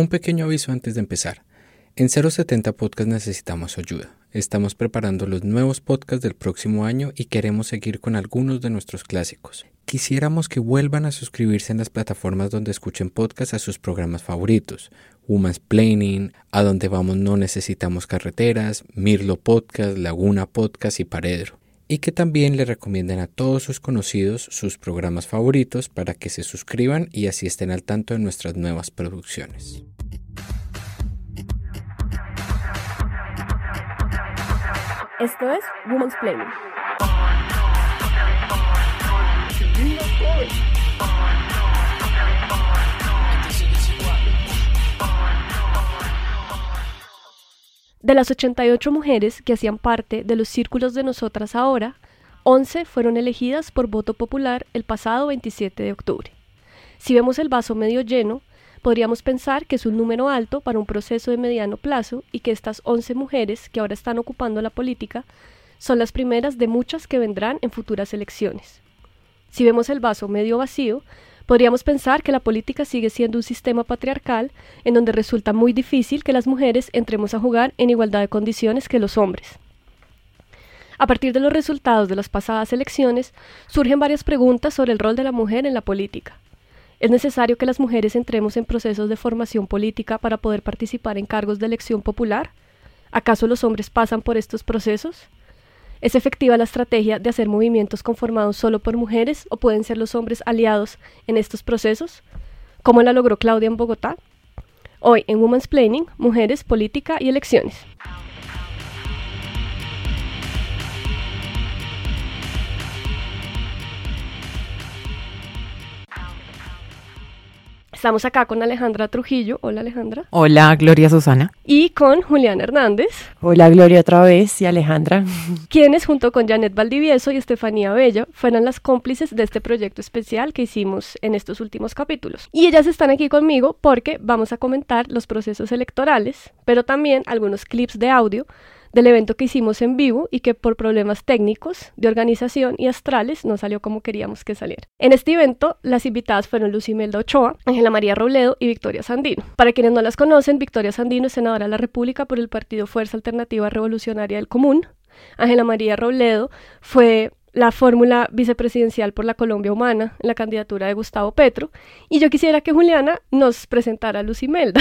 Un pequeño aviso antes de empezar. En 070 Podcast necesitamos ayuda. Estamos preparando los nuevos podcasts del próximo año y queremos seguir con algunos de nuestros clásicos. Quisiéramos que vuelvan a suscribirse en las plataformas donde escuchen podcasts a sus programas favoritos. Woman's Planning, A Donde Vamos No Necesitamos Carreteras, Mirlo Podcast, Laguna Podcast y Paredro y que también le recomienden a todos sus conocidos sus programas favoritos para que se suscriban y así estén al tanto de nuestras nuevas producciones. Esto es Woman's Planning. De las 88 mujeres que hacían parte de los círculos de nosotras ahora, 11 fueron elegidas por voto popular el pasado 27 de octubre. Si vemos el vaso medio lleno, podríamos pensar que es un número alto para un proceso de mediano plazo y que estas 11 mujeres que ahora están ocupando la política son las primeras de muchas que vendrán en futuras elecciones. Si vemos el vaso medio vacío, Podríamos pensar que la política sigue siendo un sistema patriarcal en donde resulta muy difícil que las mujeres entremos a jugar en igualdad de condiciones que los hombres. A partir de los resultados de las pasadas elecciones, surgen varias preguntas sobre el rol de la mujer en la política. ¿Es necesario que las mujeres entremos en procesos de formación política para poder participar en cargos de elección popular? ¿Acaso los hombres pasan por estos procesos? ¿Es efectiva la estrategia de hacer movimientos conformados solo por mujeres o pueden ser los hombres aliados en estos procesos? ¿Cómo la logró Claudia en Bogotá? Hoy en Women's Planning, Mujeres, Política y Elecciones. Estamos acá con Alejandra Trujillo. Hola Alejandra. Hola Gloria Susana. Y con Julián Hernández. Hola Gloria otra vez y Alejandra. Quienes junto con Janet Valdivieso y Estefanía Bello fueron las cómplices de este proyecto especial que hicimos en estos últimos capítulos. Y ellas están aquí conmigo porque vamos a comentar los procesos electorales, pero también algunos clips de audio del evento que hicimos en vivo y que por problemas técnicos de organización y astrales no salió como queríamos que saliera. En este evento, las invitadas fueron Lucimelda Ochoa, Ángela María Robledo y Victoria Sandino. Para quienes no las conocen, Victoria Sandino es senadora de la República por el partido Fuerza Alternativa Revolucionaria del Común. Ángela María Robledo fue la fórmula vicepresidencial por la Colombia Humana en la candidatura de Gustavo Petro. Y yo quisiera que Juliana nos presentara a Lucimelda.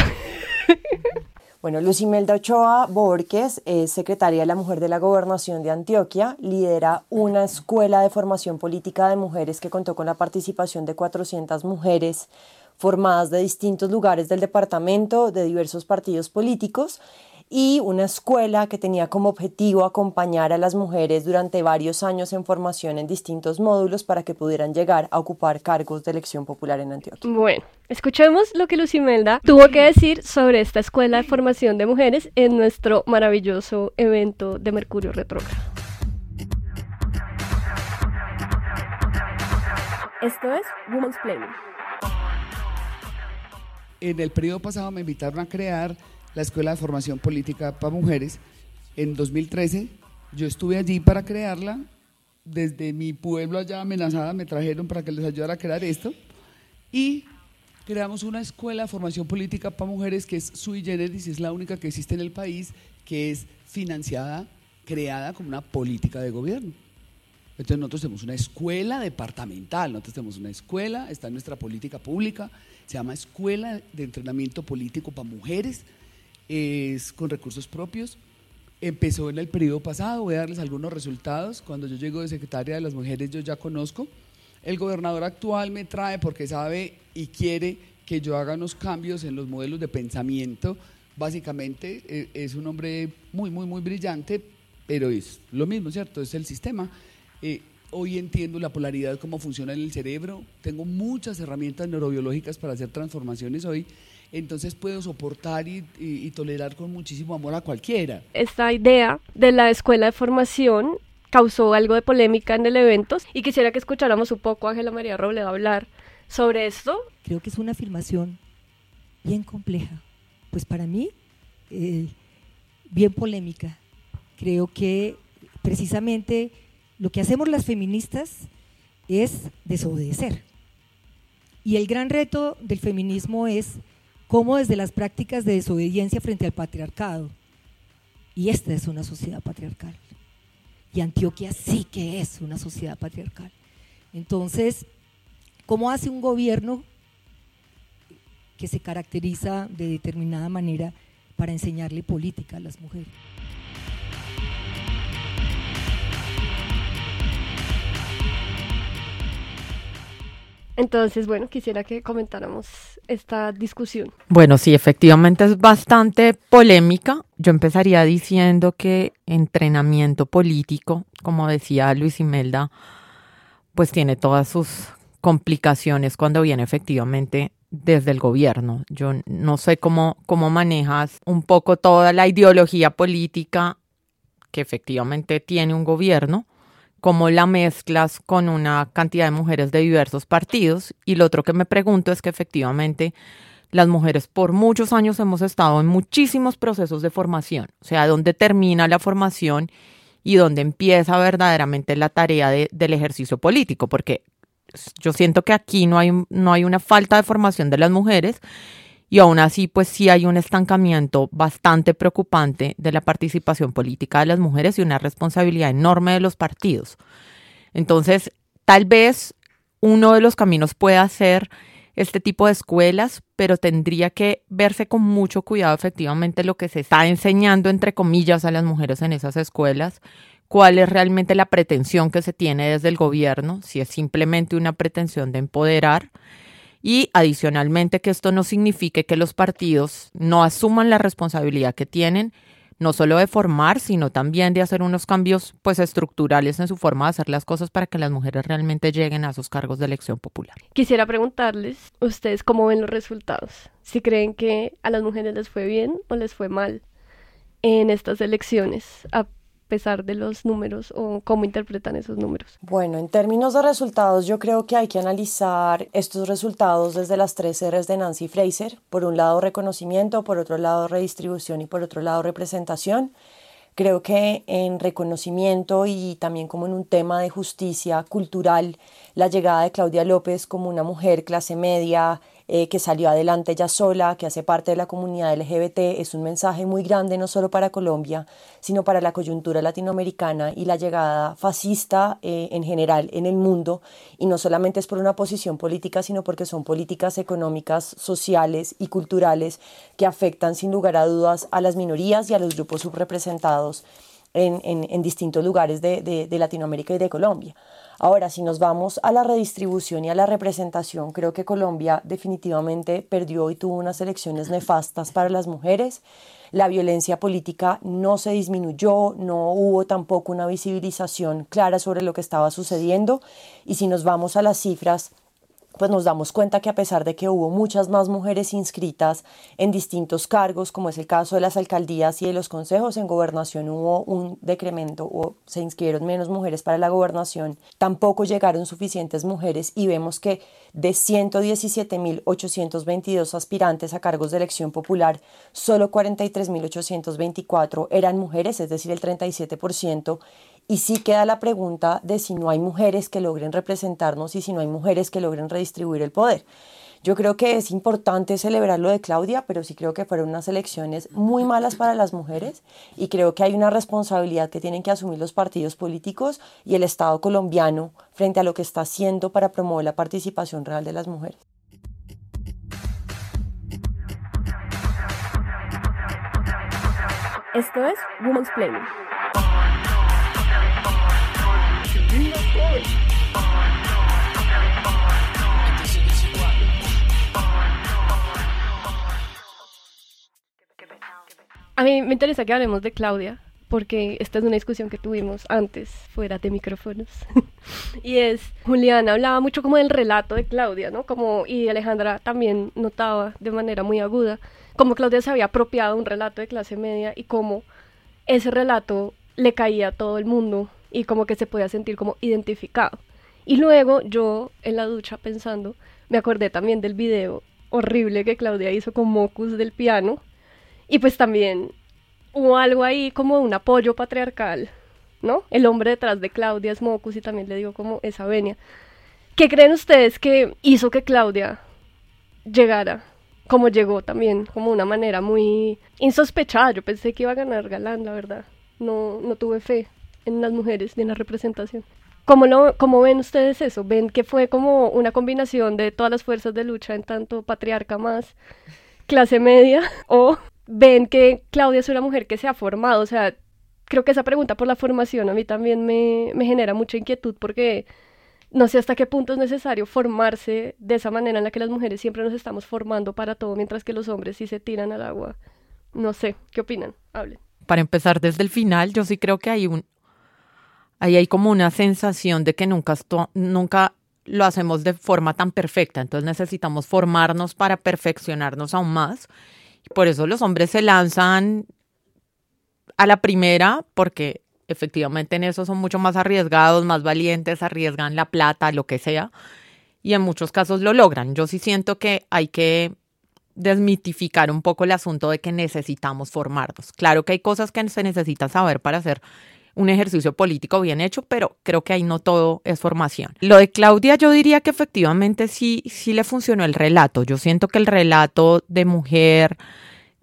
Bueno, Lucimelda Ochoa Borges es secretaria de la Mujer de la Gobernación de Antioquia, lidera una escuela de formación política de mujeres que contó con la participación de 400 mujeres formadas de distintos lugares del departamento, de diversos partidos políticos, y una escuela que tenía como objetivo acompañar a las mujeres durante varios años en formación en distintos módulos para que pudieran llegar a ocupar cargos de elección popular en Antioquia. Bueno, escuchemos lo que Lucimelda tuvo que decir sobre esta escuela de formación de mujeres en nuestro maravilloso evento de Mercurio Retrógrado. Esto es Women's Planning. En el periodo pasado me invitaron a crear la Escuela de Formación Política para Mujeres. En 2013 yo estuve allí para crearla. Desde mi pueblo allá amenazada me trajeron para que les ayudara a crear esto. Y creamos una escuela de formación política para mujeres que es sui generis, es la única que existe en el país, que es financiada, creada como una política de gobierno. Entonces nosotros tenemos una escuela departamental, nosotros tenemos una escuela, está en nuestra política pública, se llama Escuela de Entrenamiento Político para Mujeres, es con recursos propios. Empezó en el periodo pasado, voy a darles algunos resultados. Cuando yo llego de secretaria de las mujeres, yo ya conozco. El gobernador actual me trae porque sabe y quiere que yo haga unos cambios en los modelos de pensamiento. Básicamente eh, es un hombre muy, muy, muy brillante, pero es lo mismo, ¿cierto? Es el sistema. Eh, hoy entiendo la polaridad, cómo funciona en el cerebro. Tengo muchas herramientas neurobiológicas para hacer transformaciones hoy entonces puedo soportar y, tolerar con muchísimo amor a cualquiera. Esta idea de la escuela de formación causó algo de polémica en el evento y quisiera que escucháramos un poco a Ángela María Robledo hablar sobre esto. Creo que es una afirmación bien compleja, pues para mí eh, bien polémica. Creo que precisamente lo que hacemos las feministas es desobedecer. Y el gran reto del feminismo es cómo desde las prácticas de desobediencia frente al patriarcado, y esta es una sociedad patriarcal, y Antioquia sí que es una sociedad patriarcal. Entonces, ¿cómo hace un gobierno que se caracteriza de determinada manera para enseñarle política a las mujeres? Entonces, bueno, quisiera que comentáramos esta discusión. Bueno, sí, efectivamente es bastante polémica. Yo empezaría diciendo que entrenamiento político, como decía Luis Imelda, pues tiene todas sus complicaciones cuando viene efectivamente desde el gobierno. Yo no sé cómo, cómo manejas un poco toda la ideología política que efectivamente tiene un gobierno cómo la mezclas con una cantidad de mujeres de diversos partidos. Y lo otro que me pregunto es que efectivamente las mujeres por muchos años hemos estado en muchísimos procesos de formación, o sea, dónde termina la formación y dónde empieza verdaderamente la tarea del ejercicio político, porque yo siento que aquí no hay, no hay una falta de formación de las mujeres y aún así pues sí hay un estancamiento bastante preocupante de la participación política de las mujeres y una responsabilidad enorme de los partidos. Entonces, tal vez uno de los caminos pueda ser este tipo de escuelas, pero tendría que verse con mucho cuidado efectivamente lo que se está enseñando, entre comillas, a las mujeres en esas escuelas, cuál es realmente la pretensión que se tiene desde el gobierno, si es simplemente una pretensión de empoderar y adicionalmente que esto no signifique que los partidos no asuman la responsabilidad que tienen no solo de formar, sino también de hacer unos cambios pues estructurales en su forma de hacer las cosas para que las mujeres realmente lleguen a esos cargos de elección popular. Quisiera preguntarles, ustedes cómo ven los resultados, si creen que a las mujeres les fue bien o les fue mal en estas elecciones, pesar de los números o cómo interpretan esos números? Bueno, en términos de resultados, yo creo que hay que analizar estos resultados desde las tres R's de Nancy Fraser. Por un lado, reconocimiento, por otro lado, redistribución y por otro lado, representación. Creo que en reconocimiento y también como en un tema de justicia cultural, la llegada de Claudia López como una mujer clase media, eh, que salió adelante ya sola, que hace parte de la comunidad LGBT, es un mensaje muy grande no solo para Colombia, sino para la coyuntura latinoamericana y la llegada fascista eh, en general en el mundo, y no solamente es por una posición política, sino porque son políticas económicas, sociales y culturales que afectan sin lugar a dudas a las minorías y a los grupos subrepresentados en, distintos lugares de Latinoamérica y de Colombia. Ahora, si nos vamos a la redistribución y a la representación, creo que Colombia definitivamente perdió y tuvo unas elecciones nefastas para las mujeres. La violencia política no se disminuyó, no hubo tampoco una visibilización clara sobre lo que estaba sucediendo. Y si nos vamos a las cifras, pues nos damos cuenta que a pesar de que hubo muchas más mujeres inscritas en distintos cargos, como es el caso de las alcaldías y de los consejos, en gobernación hubo un decremento o se inscribieron menos mujeres para la gobernación, tampoco llegaron suficientes mujeres y vemos que de 117.822 aspirantes a cargos de elección popular, solo 43.824 eran mujeres, es decir, el 37%, y sí queda la pregunta de si no hay mujeres que logren representarnos y si no hay mujeres que logren redistribuir el poder. Yo creo que es importante celebrar lo de Claudia, pero sí creo que fueron unas elecciones muy malas para las mujeres y creo que hay una responsabilidad que tienen que asumir los partidos políticos y el Estado colombiano frente a lo que está haciendo para promover la participación real de las mujeres. Esto es Women's Planning. A mí me interesa que hablemos de Claudia, porque esta es una discusión que tuvimos antes, fuera de micrófonos. y es, Juliana hablaba mucho como del relato de Claudia, ¿no? Como, y Alejandra también notaba de manera muy aguda, como Claudia se había apropiado un relato de clase media y cómo ese relato le caía a todo el mundo y como que se podía sentir como identificado. Y luego yo en la ducha pensando, me acordé también del video horrible que Claudia hizo con Mocus del piano y pues también hubo algo ahí como un apoyo patriarcal, ¿no? El hombre detrás de Claudia es Mocus y también le digo como esa venia. ¿Qué creen ustedes que hizo que Claudia llegara como llegó también, como una manera muy insospechada. Yo pensé que iba a ganar Galán, la verdad. No, no tuve fe en las mujeres ni en la representación. ¿Cómo, lo, ¿Cómo ven ustedes eso? ¿Ven que fue como una combinación de todas las fuerzas de lucha en tanto patriarca más clase media? ¿O ven que Claudia es una mujer que se ha formado? O sea, creo que esa pregunta por la formación a mí también me, me genera mucha inquietud porque no sé hasta qué punto es necesario formarse de esa manera en la que las mujeres siempre nos estamos formando para todo, mientras que los hombres sí se tiran al agua. No sé, ¿qué opinan? Hablen. Para empezar desde el final, yo sí creo que hay un ahí hay como una sensación de que nunca nunca lo hacemos de forma tan perfecta, entonces necesitamos formarnos para perfeccionarnos aún más. Y por eso los hombres se lanzan a la primera porque efectivamente en eso son mucho más arriesgados, más valientes, arriesgan la plata, lo que sea, y en muchos casos lo logran. Yo sí siento que hay que desmitificar un poco el asunto de que necesitamos formarnos. Claro que hay cosas que se necesitan saber para hacer un ejercicio político bien hecho, pero creo que ahí no todo es formación. Lo de Claudia yo diría que efectivamente sí, sí le funcionó el relato. Yo siento que el relato de mujer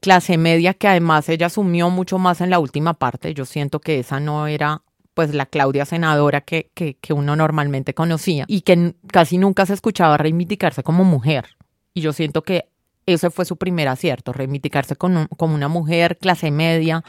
clase media que además ella asumió mucho más en la última parte. Yo siento que esa no era pues la Claudia senadora que, que, uno normalmente conocía y que casi nunca se escuchaba reivindicarse como mujer. Y yo siento que ese fue su primer acierto, reivindicarse como, como una mujer clase media,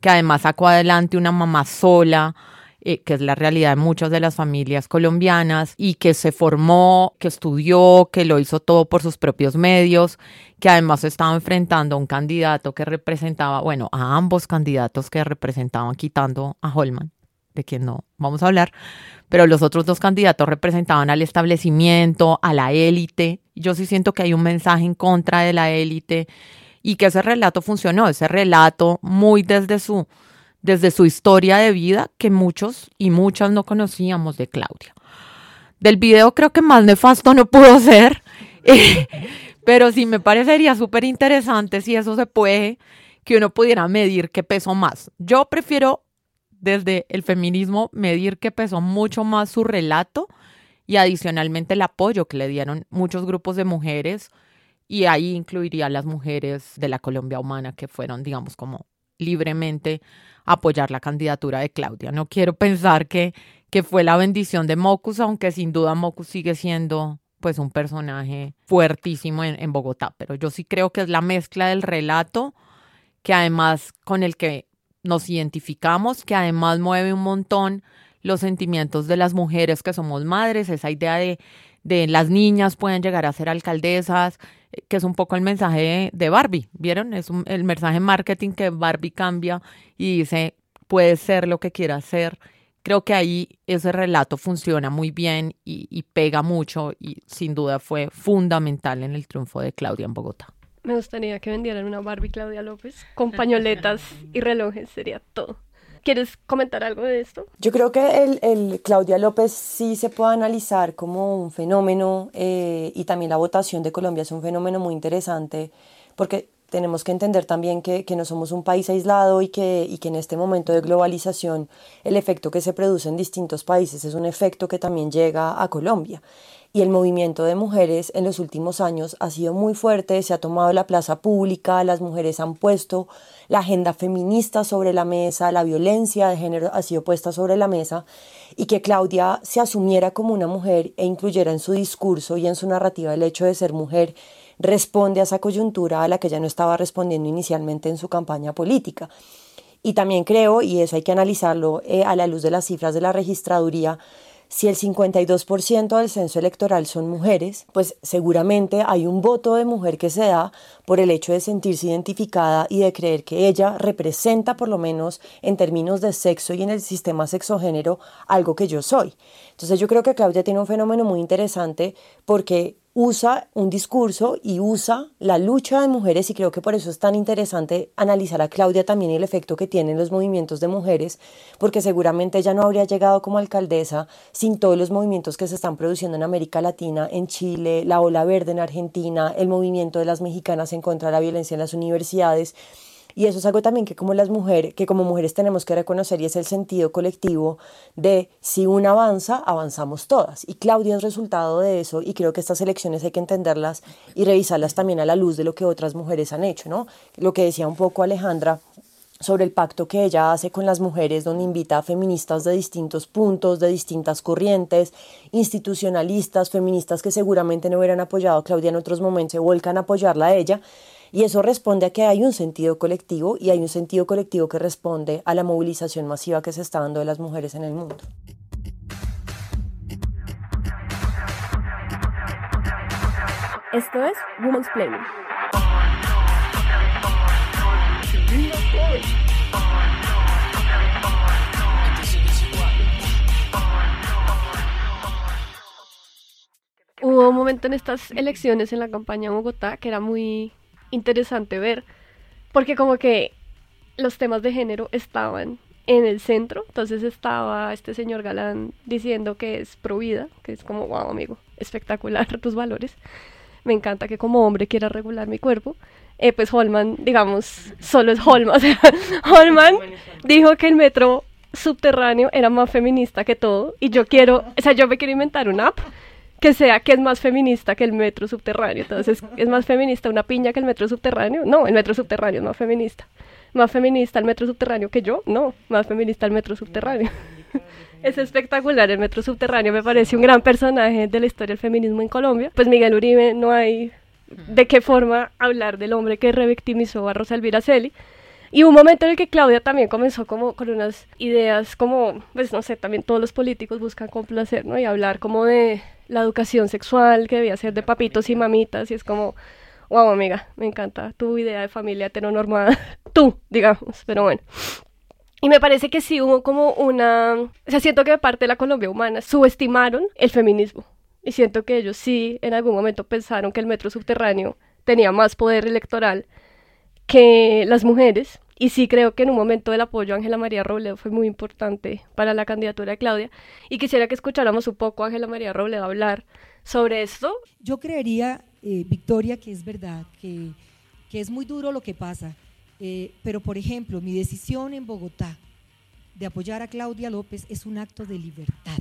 que además sacó adelante una mamá sola, eh, que es la realidad de muchas de las familias colombianas, y que se formó, que estudió, que lo hizo todo por sus propios medios, que además estaba enfrentando a un candidato que representaba, bueno, a ambos candidatos que representaban quitando a Holman, de quien no vamos a hablar, pero los otros dos candidatos representaban al establecimiento, a la élite. Yo sí siento que hay un mensaje en contra de la élite y que ese relato funcionó, ese relato muy desde su desde su historia de vida que muchos y muchas no conocíamos de Claudia. Del video creo que más nefasto no pudo ser, pero sí me parecería súper interesante si eso se puede, que uno pudiera medir qué pesó más. Yo prefiero desde el feminismo medir qué pesó mucho más su relato y adicionalmente el apoyo que le dieron muchos grupos de mujeres y ahí incluiría a las mujeres de la Colombia humana que fueron, digamos, como libremente apoyar la candidatura de Claudia. No quiero pensar que, que fue la bendición de Mocus, aunque sin duda Mocus sigue siendo pues un personaje fuertísimo en, en Bogotá, pero yo sí creo que es la mezcla del relato que además con el que nos identificamos, que además mueve un montón los sentimientos de las mujeres que somos madres, esa idea de, de las niñas pueden llegar a ser alcaldesas, que es un poco el mensaje de Barbie, ¿vieron? Es el mensaje marketing que Barbie cambia y dice, puede ser lo que quiera ser. Creo que ahí ese relato funciona muy bien y, y pega mucho y sin duda fue fundamental en el triunfo de Claudia en Bogotá. Me gustaría que vendieran una Barbie Claudia López con pañoletas y relojes, sería todo. ¿Quieres comentar algo de esto? Yo creo que el, el Claudia López sí se puede analizar como un fenómeno eh, y también la votación de Colombia es un fenómeno muy interesante porque tenemos que entender también que, que, no somos un país aislado y que, y que en este momento de globalización el efecto que se produce en distintos países es un efecto que también llega a Colombia y el movimiento de mujeres en los últimos años ha sido muy fuerte, se ha tomado la plaza pública, las mujeres han puesto la agenda feminista sobre la mesa, la violencia de género ha sido puesta sobre la mesa y que Claudia se asumiera como una mujer e incluyera en su discurso y en su narrativa el hecho de ser mujer responde a esa coyuntura a la que ya no estaba respondiendo inicialmente en su campaña política. Y también creo, y eso hay que analizarlo eh, a la luz de las cifras de la registraduría, si el 52% del censo electoral son mujeres, pues seguramente hay un voto de mujer que se da por el hecho de sentirse identificada y de creer que ella representa, por lo menos en términos de sexo y en el sistema sexogénero, algo que yo soy. Entonces yo creo que Claudia tiene un fenómeno muy interesante porque usa un discurso y usa la lucha de mujeres y creo que por eso es tan interesante analizar a Claudia también el efecto que tienen los movimientos de mujeres, porque seguramente ella no habría llegado como alcaldesa sin todos los movimientos que se están produciendo en América Latina, en Chile, la ola verde en Argentina, el movimiento de las mexicanas en contra de la violencia en las universidades Y eso es algo también que como las mujeres, que como mujeres tenemos que reconocer y es el sentido colectivo de si una avanza, avanzamos todas. Y Claudia es resultado de eso y creo que estas elecciones hay que entenderlas y revisarlas también a la luz de lo que otras mujeres han hecho, ¿no? Lo que decía un poco Alejandra sobre el pacto que ella hace con las mujeres, donde invita a feministas de distintos puntos, de distintas corrientes, institucionalistas, feministas que seguramente no hubieran apoyado a Claudia en otros momentos, se vuelcan a apoyarla a ella. Y eso responde a que hay un sentido colectivo y hay un sentido colectivo que responde a la movilización masiva que se está dando de las mujeres en el mundo. Esto es Women's Planning. Hubo un momento en estas elecciones en la campaña de Bogotá que era muy interesante ver, porque como que los temas de género estaban en el centro, entonces estaba este señor Galán diciendo que es pro vida, que es como, wow amigo, espectacular tus valores, me encanta que como hombre quiera regular mi cuerpo, eh, pues Holman, digamos, solo es Holman, o sea, Holman dijo que el metro subterráneo era más feminista que todo, y yo quiero, o sea, yo me quiero inventar una app que sea que es más feminista que el metro subterráneo. Entonces, ¿es más feminista una piña que el metro subterráneo? No, el metro subterráneo es más feminista. ¿Más feminista el metro subterráneo que yo? No, más feminista el metro subterráneo. Es espectacular el metro subterráneo, me parece un gran personaje de la historia del feminismo en Colombia. Pues Miguel Uribe, no hay de qué forma hablar del hombre que revictimizó a Rosa Elvira Celi. Y un momento en el que Claudia también comenzó como con unas ideas como, pues no sé, también todos los políticos buscan complacer, ¿no? Y hablar como de la educación sexual que debía ser de papitos y mamitas y es como, wow, amiga, me encanta tu idea de familia heteronormada, tú, digamos, pero bueno. Y me parece que sí hubo como una, o sea, siento que de parte de la Colombia humana subestimaron el feminismo y siento que ellos sí en algún momento pensaron que el metro subterráneo tenía más poder electoral que las mujeres y sí creo que en un momento el apoyo a Ángela María Robledo fue muy importante para la candidatura de Claudia. Y quisiera que escucháramos un poco a Ángela María Robledo hablar sobre esto. Yo creería, eh, Victoria, que es verdad, que, que, es muy duro lo que pasa. Eh, pero, por ejemplo, mi decisión en Bogotá de apoyar a Claudia López es un acto de libertad.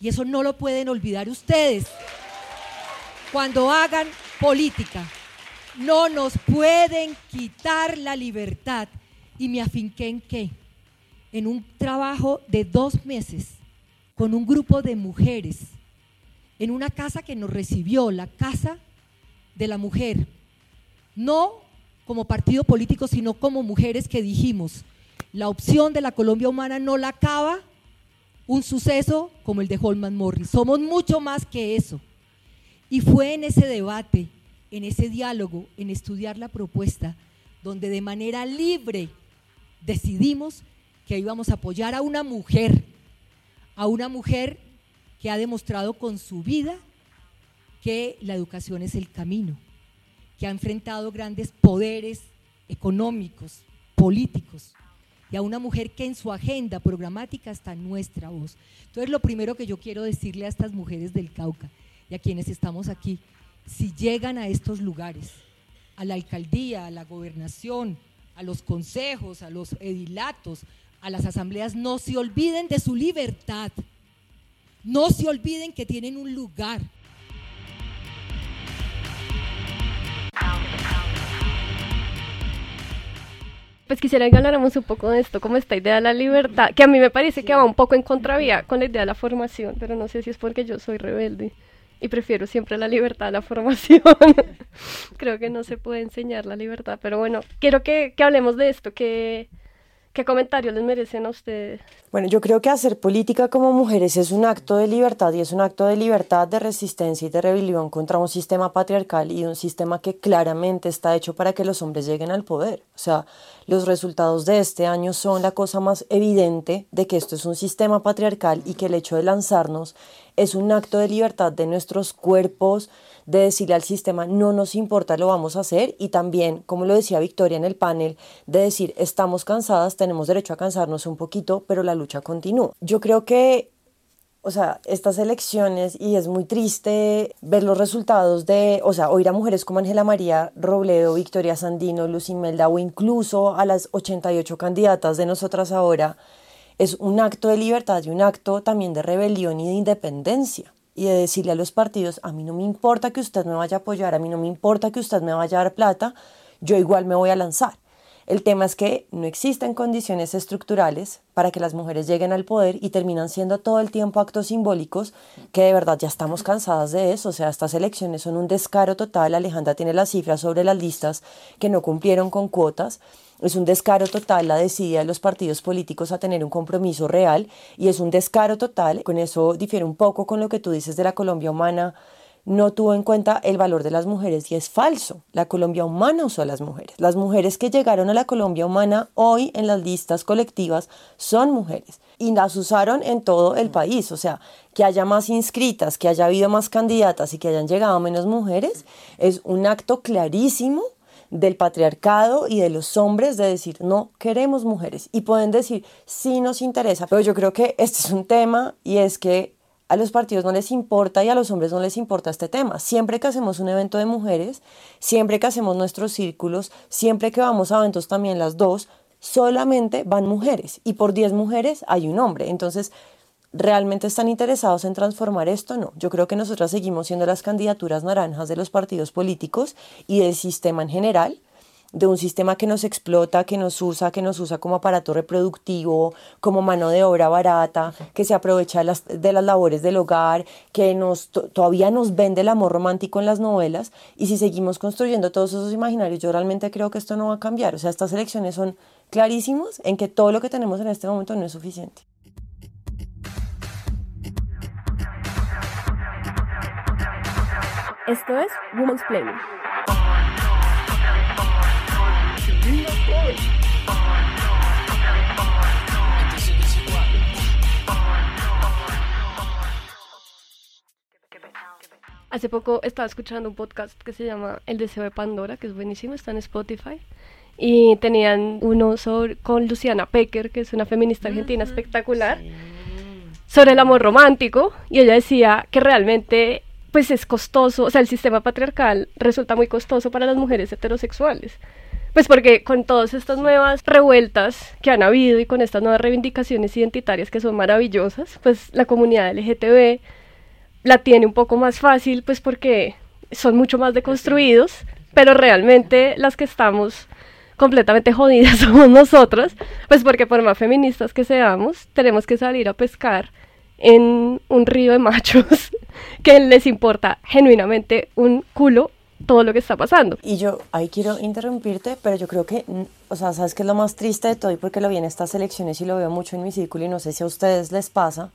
Y eso no lo pueden olvidar ustedes cuando hagan política no nos pueden quitar la libertad. Y me afinqué en qué? En un trabajo de dos meses con un grupo de mujeres en una casa que nos recibió, la Casa de la Mujer. No como partido político, sino como mujeres que dijimos, la opción de la Colombia humana no la acaba un suceso como el de Holman Morris. Somos mucho más que eso. Y fue en ese debate en ese diálogo, en estudiar la propuesta, donde de manera libre decidimos que íbamos a apoyar a una mujer, a una mujer que ha demostrado con su vida que la educación es el camino, que ha enfrentado grandes poderes económicos, políticos, y a una mujer que en su agenda programática está nuestra voz. Entonces, lo primero que yo quiero decirle a estas mujeres del Cauca y a quienes estamos aquí si llegan a estos lugares, a la alcaldía, a la gobernación, a los consejos, a los edilatos, a las asambleas, no se olviden de su libertad. No se olviden que tienen un lugar. Pues quisiera que habláramos un poco de esto, como esta idea de la libertad, que a mí me parece que va un poco en contravía con la idea de la formación, pero no sé si es porque yo soy rebelde y prefiero siempre la libertad a la formación. Creo que no se puede enseñar la libertad, pero bueno, quiero que, que hablemos de esto, que, ¿Qué comentarios les merecen a ustedes? Bueno, yo creo que hacer política como mujeres es un acto de libertad y es un acto de libertad, de resistencia y de rebelión contra un sistema patriarcal y un sistema que claramente está hecho para que los hombres lleguen al poder. O sea, los resultados de este año son la cosa más evidente de que esto es un sistema patriarcal y que el hecho de lanzarnos es un acto de libertad de nuestros cuerpos, de decirle al sistema no nos importa, lo vamos a hacer y también, como lo decía Victoria en el panel, de decir estamos cansadas, tenemos derecho a cansarnos un poquito, pero la lucha continúa. Yo creo que o sea, estas elecciones y es muy triste ver los resultados de, o sea, oír a mujeres como Ángela María Robledo, Victoria Sandino, Lucy Melda o incluso a las 88 candidatas de nosotras ahora, es un acto de libertad y un acto también de rebelión y de independencia y de decirle a los partidos, a mí no me importa que usted me vaya a apoyar, a mí no me importa que usted me vaya a dar plata, yo igual me voy a lanzar. El tema es que no existen condiciones estructurales para que las mujeres lleguen al poder y terminan siendo todo el tiempo actos simbólicos que de verdad ya estamos cansadas de eso. O sea, estas elecciones son un descaro total. Alejandra tiene las cifras sobre las listas que no cumplieron con cuotas. Es un descaro total la decidida de los partidos políticos a tener un compromiso real y es un descaro total. Con eso difiere un poco con lo que tú dices de la Colombia humana no tuvo en cuenta el valor de las mujeres y es falso. La Colombia humana usó a las mujeres. Las mujeres que llegaron a la Colombia humana hoy en las listas colectivas son mujeres y las usaron en todo el país. O sea, que haya más inscritas, que haya habido más candidatas y que hayan llegado menos mujeres es un acto clarísimo del patriarcado y de los hombres de decir no queremos mujeres y pueden decir sí nos interesa, pero yo creo que este es un tema y es que a los partidos no les importa y a los hombres no les importa este tema. Siempre que hacemos un evento de mujeres, siempre que hacemos nuestros círculos, siempre que vamos a eventos también las dos, solamente van mujeres y por 10 mujeres hay un hombre. Entonces, ¿realmente están interesados en transformar esto? No. Yo creo que nosotras seguimos siendo las candidaturas naranjas de los partidos políticos y del sistema en general de un sistema que nos explota, que nos usa, que nos usa como aparato reproductivo, como mano de obra barata, que se aprovecha de las, labores del hogar, que nos, todavía nos vende el amor romántico en las novelas. Y si seguimos construyendo todos esos imaginarios, yo realmente creo que esto no va a cambiar. O sea, estas elecciones son clarísimas en que todo lo que tenemos en este momento no es suficiente. Esto es Women's Planning. Hace poco estaba escuchando un podcast que se llama El Deseo de Pandora, que es buenísimo, está en Spotify. Y tenían uno sobre, con Luciana Pecker, que es una feminista argentina espectacular, sobre el amor romántico. Y ella decía que realmente pues es costoso, o sea, el sistema patriarcal resulta muy costoso para las mujeres heterosexuales. Pues porque con todas estas nuevas revueltas que han habido y con estas nuevas reivindicaciones identitarias que son maravillosas, pues la comunidad LGTB la tiene un poco más fácil, pues porque son mucho más deconstruidos, pero realmente las que estamos completamente jodidas somos nosotras, pues porque por más feministas que seamos, tenemos que salir a pescar en un río de machos que les importa genuinamente un culo todo lo que está pasando. Y yo ahí quiero interrumpirte, pero yo creo que, o sea, ¿sabes qué es lo más triste de todo? Y porque lo vi en estas elecciones y lo veo mucho en mi círculo y no sé si a ustedes les pasa,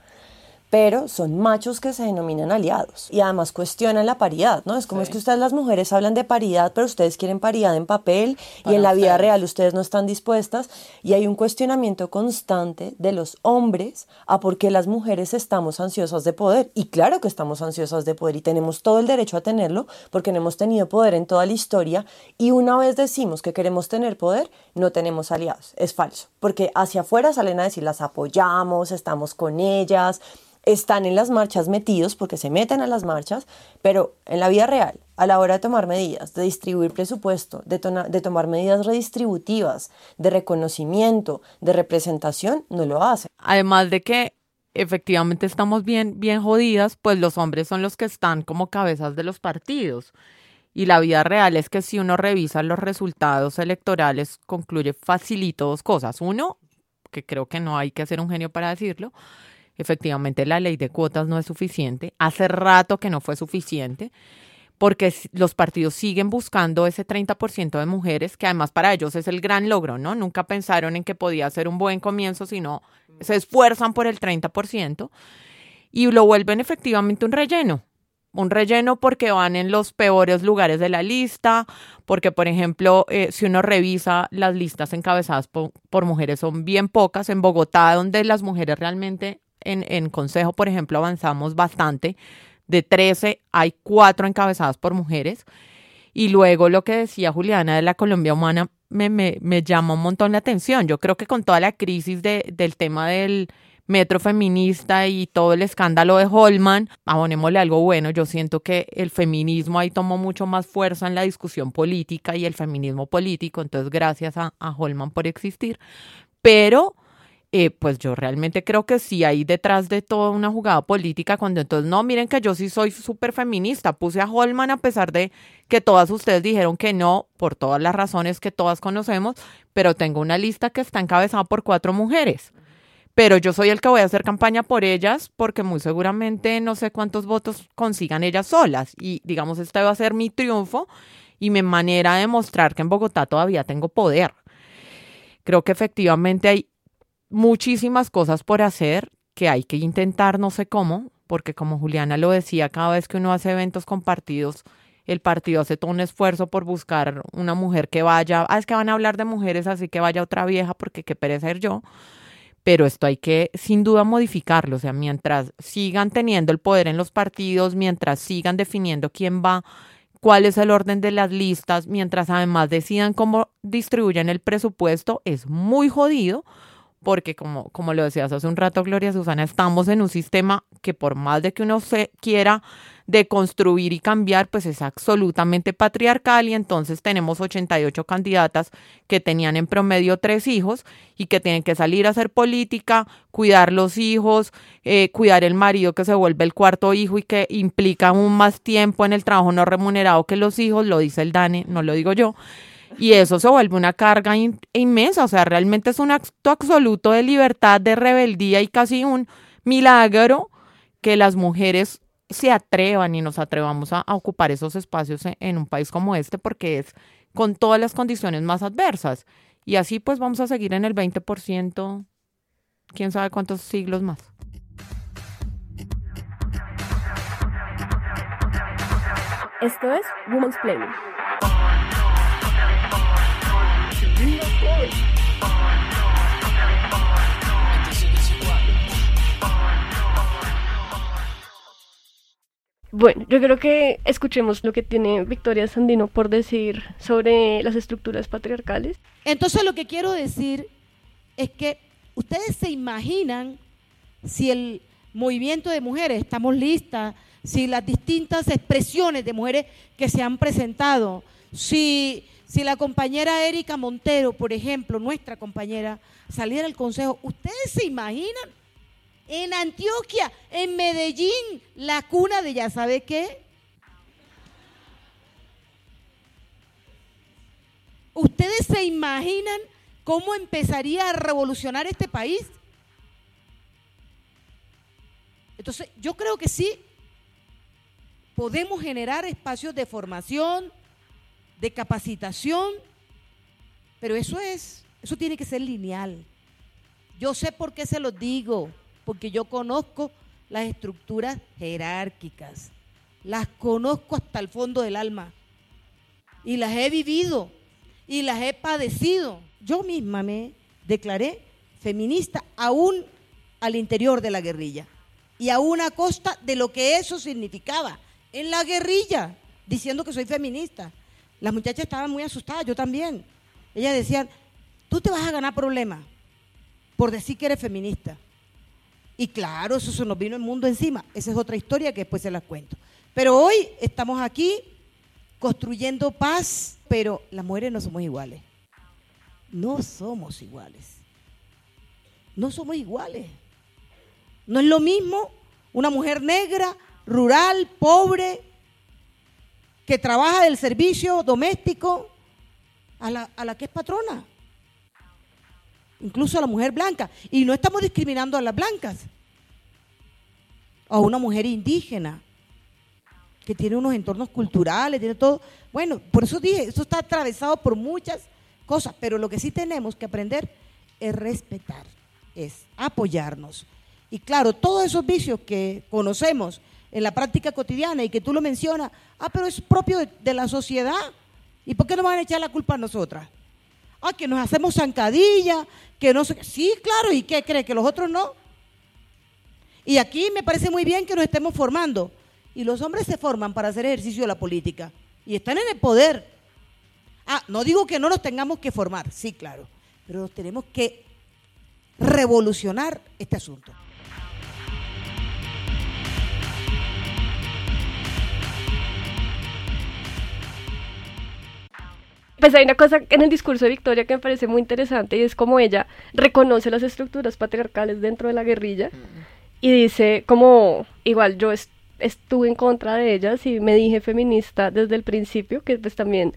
pero son machos que se denominan aliados y además cuestionan la paridad, ¿no? Es como es que ustedes las mujeres hablan de paridad, pero ustedes quieren paridad en papel y en la vida real ustedes no están dispuestas y hay un cuestionamiento constante de los hombres a por qué las mujeres estamos ansiosas de poder y claro que estamos ansiosas de poder y tenemos todo el derecho a tenerlo porque no hemos tenido poder en toda la historia y una vez decimos que queremos tener poder, no tenemos aliados. Es falso, porque hacia afuera salen a decir las apoyamos, estamos con ellas, están en las marchas metidos porque se meten a las marchas, pero en la vida real, a la hora de tomar medidas, de distribuir presupuesto, de, tomar medidas redistributivas, de reconocimiento, de representación, no lo hacen. Además de que efectivamente estamos bien, bien jodidas, pues los hombres son los que están como cabezas de los partidos. Y la vida real es que si uno revisa los resultados electorales, concluye facilito dos cosas. Uno, que creo que no hay que ser un genio para decirlo, efectivamente la ley de cuotas no es suficiente. Hace rato que no fue suficiente porque los partidos siguen buscando ese 30% de mujeres, que además para ellos es el gran logro, ¿no? Nunca pensaron en que podía ser un buen comienzo, sino se esfuerzan por el 30% y lo vuelven efectivamente un relleno. Un relleno porque van en los peores lugares de la lista, porque por ejemplo, eh, si uno revisa las listas encabezadas por mujeres son bien pocas. En Bogotá, donde las mujeres realmente en, Consejo, por ejemplo, avanzamos bastante. De 13 hay cuatro encabezadas por mujeres. Y luego lo que decía Juliana de la Colombia Humana me, me, llama un montón la atención. Yo creo que con toda la crisis de, del tema del metro feminista y todo el escándalo de Holman, abonémosle algo bueno. Yo siento que el feminismo ahí tomó mucho más fuerza en la discusión política y el feminismo político, entonces gracias a, a Holman por existir. Pero eh, pues yo realmente creo que sí hay detrás de toda una jugada política cuando entonces no, miren que yo sí soy súper feminista, puse a Holman a pesar de que todas ustedes dijeron que no, por todas las razones que todas conocemos, pero tengo una lista que está encabezada por cuatro mujeres. Pero yo soy el que voy a hacer campaña por ellas porque muy seguramente no sé cuántos votos consigan ellas solas. Y digamos, este va a ser mi triunfo y mi manera de mostrar que en Bogotá todavía tengo poder. Creo que efectivamente hay muchísimas cosas por hacer que hay que intentar no sé cómo, porque como Juliana lo decía, cada vez que uno hace eventos compartidos, el partido hace todo un esfuerzo por buscar una mujer que vaya, ah, es que van a hablar de mujeres, así que vaya otra vieja, porque qué pereza ir yo. Pero esto hay que sin duda modificarlo, o sea, mientras sigan teniendo el poder en los partidos, mientras sigan definiendo quién va, cuál es el orden de las listas, mientras además decidan cómo distribuyen el presupuesto, es muy jodido porque como, como lo decías hace un rato, Gloria Susana, estamos en un sistema que por más de que uno se quiera deconstruir y cambiar, pues es absolutamente patriarcal y entonces tenemos 88 candidatas que tenían en promedio tres hijos y que tienen que salir a hacer política, cuidar los hijos, eh, cuidar el marido que se vuelve el cuarto hijo y que implica aún más tiempo en el trabajo no remunerado que los hijos, lo dice el DANE, no lo digo yo. Y eso se vuelve una carga inmensa, o sea, realmente es un acto absoluto de libertad, de rebeldía y casi un milagro que las mujeres se atrevan y nos atrevamos a, ocupar esos espacios en, en, un país como este porque es con todas las condiciones más adversas. Y así pues vamos a seguir en el 20%, quién sabe cuántos siglos más. Esto es Women's Planning. Bueno, yo creo que escuchemos lo que tiene Victoria Sandino por decir sobre las estructuras patriarcales. Entonces lo que quiero decir es que ustedes se imaginan si el movimiento de mujeres, estamos listas, si las distintas expresiones de mujeres que se han presentado, si si la compañera Erika Montero, por ejemplo, nuestra compañera, saliera al consejo, ¿ustedes se imaginan? En Antioquia, en Medellín, la cuna de ya sabe qué. ¿Ustedes se imaginan cómo empezaría a revolucionar este país? Entonces, yo creo que sí, podemos generar espacios de formación, de capacitación, pero eso es, eso tiene que ser lineal. Yo sé por qué se lo digo, porque yo conozco las estructuras jerárquicas, las conozco hasta el fondo del alma y las he vivido y las he padecido. Yo misma me declaré feminista aún al interior de la guerrilla y aún a costa de lo que eso significaba en la guerrilla, diciendo que soy feminista. Las muchachas estaban muy asustadas, yo también. Ellas decían, tú te vas a ganar problemas por decir que eres feminista. Y claro, eso se nos vino el mundo encima. Esa es otra historia que después se las cuento. Pero hoy estamos aquí construyendo paz, pero las mujeres no somos iguales. No somos iguales. No somos iguales. No es lo mismo una mujer negra, rural, pobre, que trabaja del servicio doméstico a la, que es patrona. Incluso a la mujer blanca. Y no estamos discriminando a las blancas. a una mujer indígena que tiene unos entornos culturales, tiene todo. Bueno, por eso dije, eso está atravesado por muchas cosas, pero lo que sí tenemos que aprender es respetar, es apoyarnos. Y claro, todos esos vicios que conocemos en la práctica cotidiana y que tú lo mencionas, ah, pero es propio de, la sociedad. ¿Y por qué no van a echar la culpa a nosotras? Ah, que nos hacemos zancadilla, que no sé. Sí, claro, ¿y qué cree? ¿Que los otros no? Y aquí me parece muy bien que nos estemos formando. Y los hombres se forman para hacer ejercicio de la política. Y están en el poder. Ah, no digo que no nos tengamos que formar, sí, claro. Pero nos tenemos que revolucionar este asunto. Pues hay una cosa en el discurso de Victoria que me parece muy interesante y es como ella reconoce las estructuras patriarcales dentro de la guerrilla y dice como igual yo estuve en contra de ellas y me dije feminista desde el principio, que pues también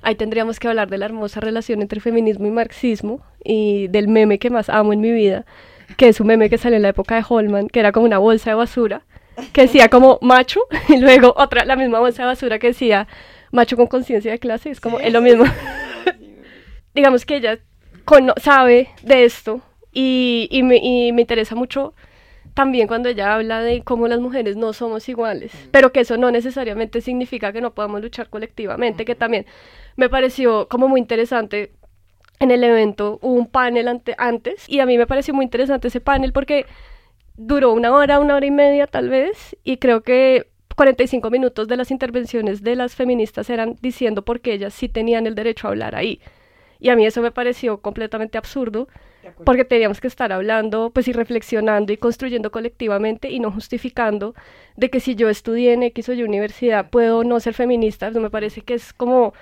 ahí tendríamos que hablar de la hermosa relación entre feminismo y marxismo y del meme que más amo en mi vida, que es un meme que salió en la época de Holman, que era como una bolsa de basura que decía como macho y luego otra la misma bolsa de basura que decía macho con conciencia de clase, es como es lo mismo. Digamos que ella sabe de esto y, y, me, y, me, interesa mucho también cuando ella habla de cómo las mujeres no somos iguales, mm. pero que eso no necesariamente significa que no podamos luchar colectivamente, que también me pareció como muy interesante en el evento, hubo un panel ante, antes y a mí me pareció muy interesante ese panel porque duró una hora, una hora y media tal vez, y creo que 45 minutos de las intervenciones de las feministas eran diciendo por qué ellas sí tenían el derecho a hablar ahí. Y a mí eso me pareció completamente absurdo, porque teníamos que estar hablando, pues y reflexionando y construyendo colectivamente y no justificando de que si yo estudié en X o Y universidad puedo no ser feminista. No me parece que es como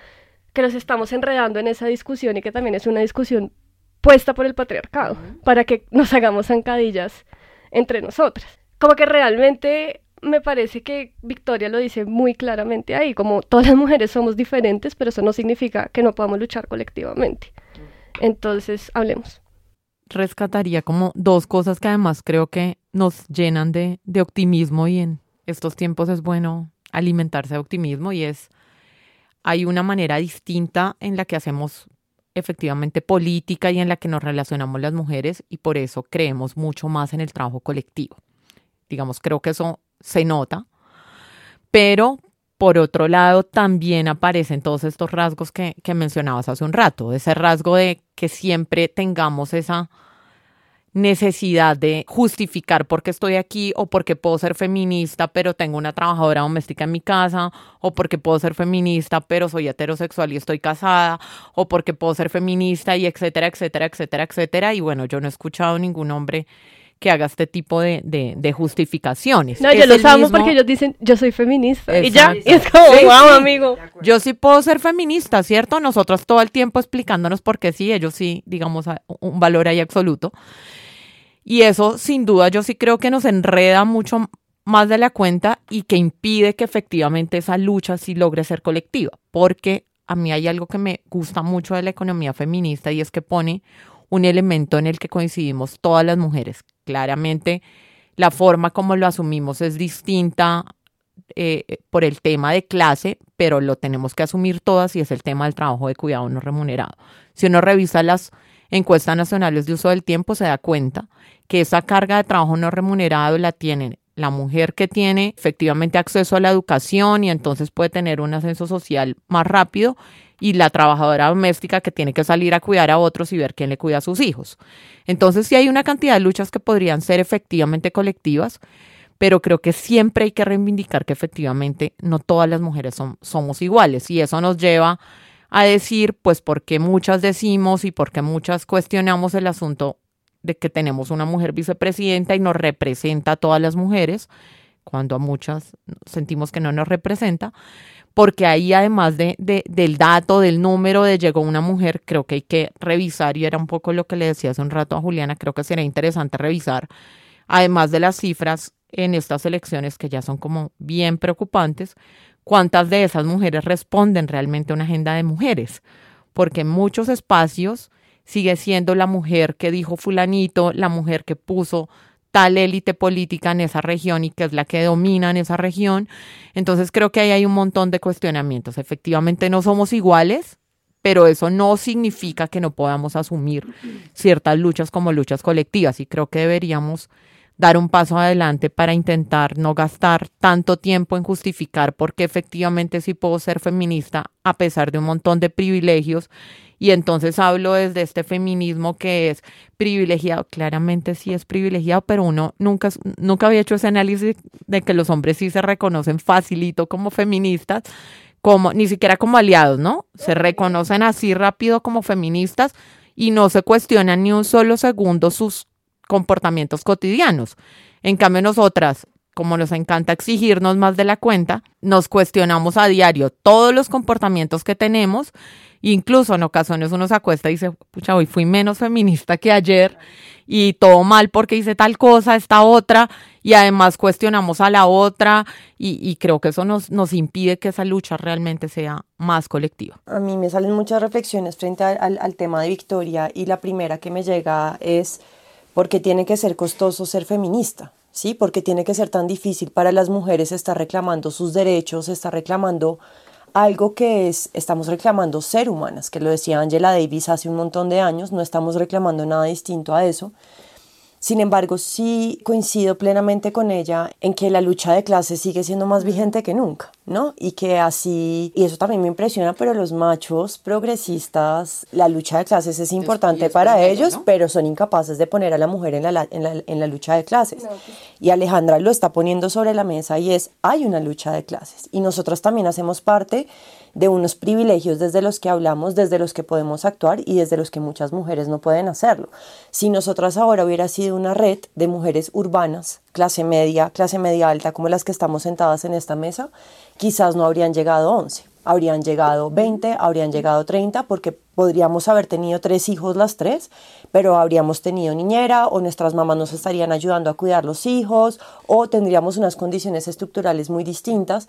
que nos estamos enredando en esa discusión y que también es una discusión puesta por el patriarcado, para que nos hagamos zancadillas entre nosotras. Como que realmente me parece que Victoria lo dice muy claramente ahí, como todas las mujeres somos diferentes, pero eso no significa que no podamos luchar colectivamente. Entonces, hablemos. Rescataría como dos cosas que además creo que nos llenan de, de optimismo y en estos tiempos es bueno alimentarse de optimismo y es, hay una manera distinta en la que hacemos efectivamente política y en la que nos relacionamos las mujeres y por eso creemos mucho más en el trabajo colectivo. Digamos, creo que eso se nota, pero por otro lado también aparecen todos estos rasgos que, que mencionabas hace un rato, ese rasgo de que siempre tengamos esa necesidad de justificar por qué estoy aquí o porque puedo ser feminista pero tengo una trabajadora doméstica en mi casa o porque puedo ser feminista pero soy heterosexual y estoy casada o porque puedo ser feminista y etcétera, etcétera, etcétera, etcétera. Y bueno, yo no he escuchado ningún hombre que haga este tipo de, de, justificaciones. No, yo los amo porque ellos dicen, yo soy feminista. Y ya, es como, wow, amigo. Yo sí puedo ser feminista, ¿cierto? Nosotros todo el tiempo explicándonos por qué sí, ellos sí, digamos, un valor ahí absoluto. Y eso, sin duda, yo sí creo que nos enreda mucho más de la cuenta y que impide que efectivamente esa lucha sí logre ser colectiva. Porque a mí hay algo que me gusta mucho de la economía feminista y es que pone un elemento en el que coincidimos todas las mujeres. Claramente la forma como lo asumimos es distinta eh, por el tema de clase, pero lo tenemos que asumir todas y es el tema del trabajo de cuidado no remunerado. Si uno revisa las encuestas nacionales de uso del tiempo, se da cuenta que esa carga de trabajo no remunerado la tienen la mujer que tiene efectivamente acceso a la educación y entonces puede tener un ascenso social más rápido y la trabajadora doméstica que tiene que salir a cuidar a otros y ver quién le cuida a sus hijos. Entonces sí hay una cantidad de luchas que podrían ser efectivamente colectivas, pero creo que siempre hay que reivindicar que efectivamente no todas las mujeres son, somos iguales y eso nos lleva a decir, pues, porque muchas decimos y porque muchas cuestionamos el asunto de que tenemos una mujer vicepresidenta y nos representa a todas las mujeres, cuando a muchas sentimos que no nos representa, porque ahí además de, del dato, del número de llegó una mujer, creo que hay que revisar, y era un poco lo que le decía hace un rato a Juliana, creo que sería interesante revisar, además de las cifras en estas elecciones que ya son como bien preocupantes, cuántas de esas mujeres responden realmente a una agenda de mujeres, porque en muchos espacios sigue siendo la mujer que dijo fulanito, la mujer que puso tal élite política en esa región y que es la que domina en esa región. Entonces creo que ahí hay un montón de cuestionamientos. Efectivamente no somos iguales, pero eso no significa que no podamos asumir ciertas luchas como luchas colectivas y creo que deberíamos dar un paso adelante para intentar no gastar tanto tiempo en justificar por qué efectivamente sí puedo ser feminista a pesar de un montón de privilegios y entonces hablo desde este feminismo que es privilegiado, claramente sí es privilegiado, pero uno nunca, nunca había hecho ese análisis de que los hombres sí se reconocen facilito como feministas, como ni siquiera como aliados, ¿no? Se reconocen así rápido como feministas y no se cuestionan ni un solo segundo sus comportamientos cotidianos. En cambio, nosotras, como nos encanta exigirnos más de la cuenta, nos cuestionamos a diario todos los comportamientos que tenemos. Incluso en ocasiones uno se acuesta y dice, pucha, hoy fui menos feminista que ayer y todo mal porque hice tal cosa, esta otra, y además cuestionamos a la otra y, creo que eso nos, nos impide que esa lucha realmente sea más colectiva. A mí me salen muchas reflexiones frente al, tema de Victoria y la primera que me llega es porque tiene que ser costoso ser feminista. ¿sí? Porque tiene que ser tan difícil para las mujeres estar reclamando sus derechos, estar reclamando algo que es, estamos reclamando ser humanas, que lo decía Angela Davis hace un montón de años, no estamos reclamando nada distinto a eso. Sin embargo, sí coincido plenamente con ella en que la lucha de clases sigue siendo más vigente que nunca, ¿no? Y que así, y eso también me impresiona, pero los machos progresistas, la lucha de clases es importante para ellos, pero son incapaces de poner a la mujer en la, en la, en la lucha de clases. Pues y Alejandra lo está poniendo sobre la mesa y es, hay una lucha de clases. Y nosotras también hacemos parte de unos privilegios desde los que hablamos, desde los que podemos actuar y desde los que muchas mujeres no pueden hacerlo. Si nosotras ahora hubiera sido una red de mujeres urbanas, clase media, clase media alta, como las que estamos sentadas en esta mesa, quizás no habrían llegado 11, habrían llegado 20, habrían llegado 30, porque podríamos haber tenido tres hijos las tres, pero habríamos tenido niñera o nuestras mamás nos estarían ayudando a cuidar los hijos o tendríamos unas condiciones estructurales muy distintas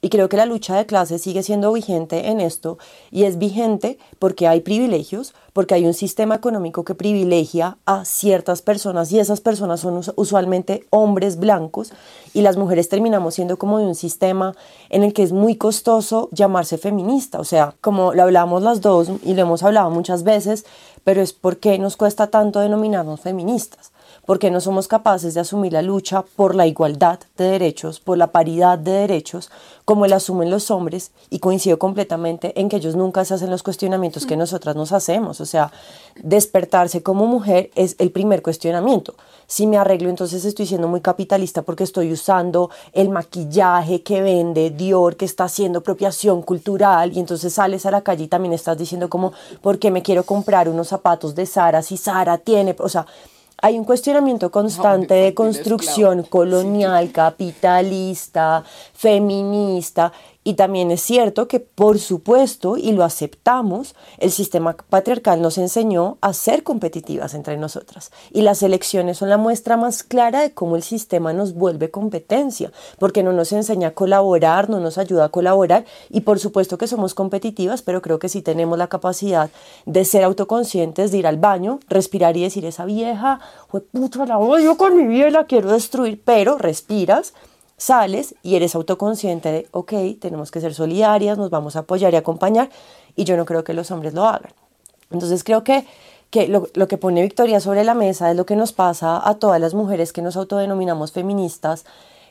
y creo que la lucha de clases sigue siendo vigente en esto y es vigente porque hay privilegios, porque hay un sistema económico que privilegia a ciertas personas y esas personas son usualmente hombres blancos y las mujeres terminamos siendo como de un sistema en el que es muy costoso llamarse feminista. O sea, como lo hablamos las dos y lo hemos hablado muchas veces, pero es porque nos cuesta tanto denominarnos feministas porque no somos capaces de asumir la lucha por la igualdad de derechos, por la paridad de derechos, como la asumen los hombres, y coincido completamente en que ellos nunca se hacen los cuestionamientos que nosotras nos hacemos. O sea, despertarse como mujer es el primer cuestionamiento. Si me arreglo, entonces estoy siendo muy capitalista porque estoy usando el maquillaje que vende Dior, que está haciendo apropiación cultural, y entonces sales a la calle y también estás diciendo como, ¿por qué me quiero comprar unos zapatos de Sara si Sara tiene? O sea, hay un cuestionamiento constante de construcción colonial, capitalista, feminista, y también es cierto que, por supuesto, y lo aceptamos, el sistema patriarcal nos enseñó a ser competitivas entre nosotras. Y las elecciones son la muestra más clara de cómo el sistema nos vuelve competencia, porque no nos enseña a colaborar, no nos ayuda a colaborar. Y por supuesto que somos competitivas, pero creo que sí tenemos la capacidad de ser autoconscientes, de ir al baño, respirar y decir, esa vieja, puta, la odio con mi vida la quiero destruir, pero respiras sales y eres autoconsciente de, ok, tenemos que ser solidarias, nos vamos a apoyar y acompañar, y yo no creo que los hombres lo hagan. Entonces creo que, que lo, lo, que pone Victoria sobre la mesa es lo que nos pasa a todas las mujeres que nos autodenominamos feministas,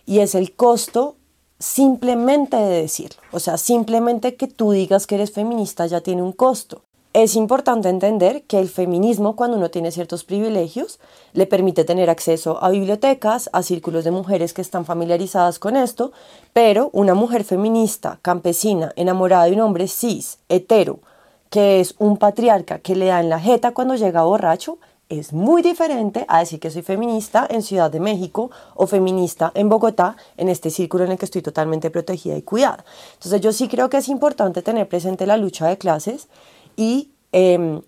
y es el costo simplemente de decirlo. O sea, simplemente que tú digas que eres feminista ya tiene un costo. Es importante entender que el feminismo, cuando uno tiene ciertos privilegios, le permite tener acceso a bibliotecas, a círculos de mujeres que están familiarizadas con esto, pero una mujer feminista, campesina, enamorada de un hombre cis, hetero, que es un patriarca que le da en la jeta cuando llega borracho, es muy diferente a decir que soy feminista en Ciudad de México o feminista en Bogotá, en este círculo en el que estoy totalmente protegida y cuidada. Entonces yo sí creo que es importante tener presente la lucha de clases y, em,